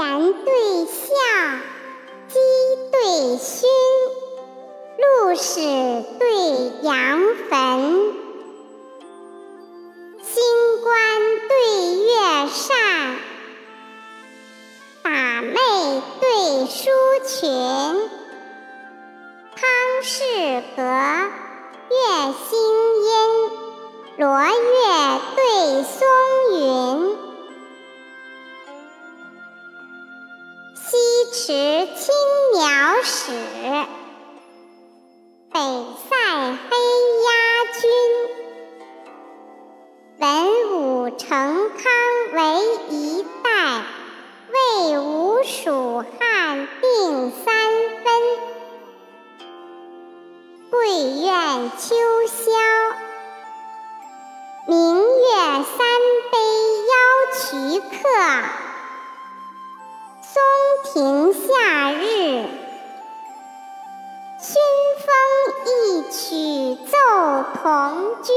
言对笑，鸡对熏，鹿屎对羊坟，星官对月扇，打妹对书裙，汤氏阁月星西池青鸟使，北塞黑鸦军。文武成康为一代，魏吴蜀汉定三分。桂苑秋宵，明月三杯邀渠客。松庭夏日，熏风一曲奏童军。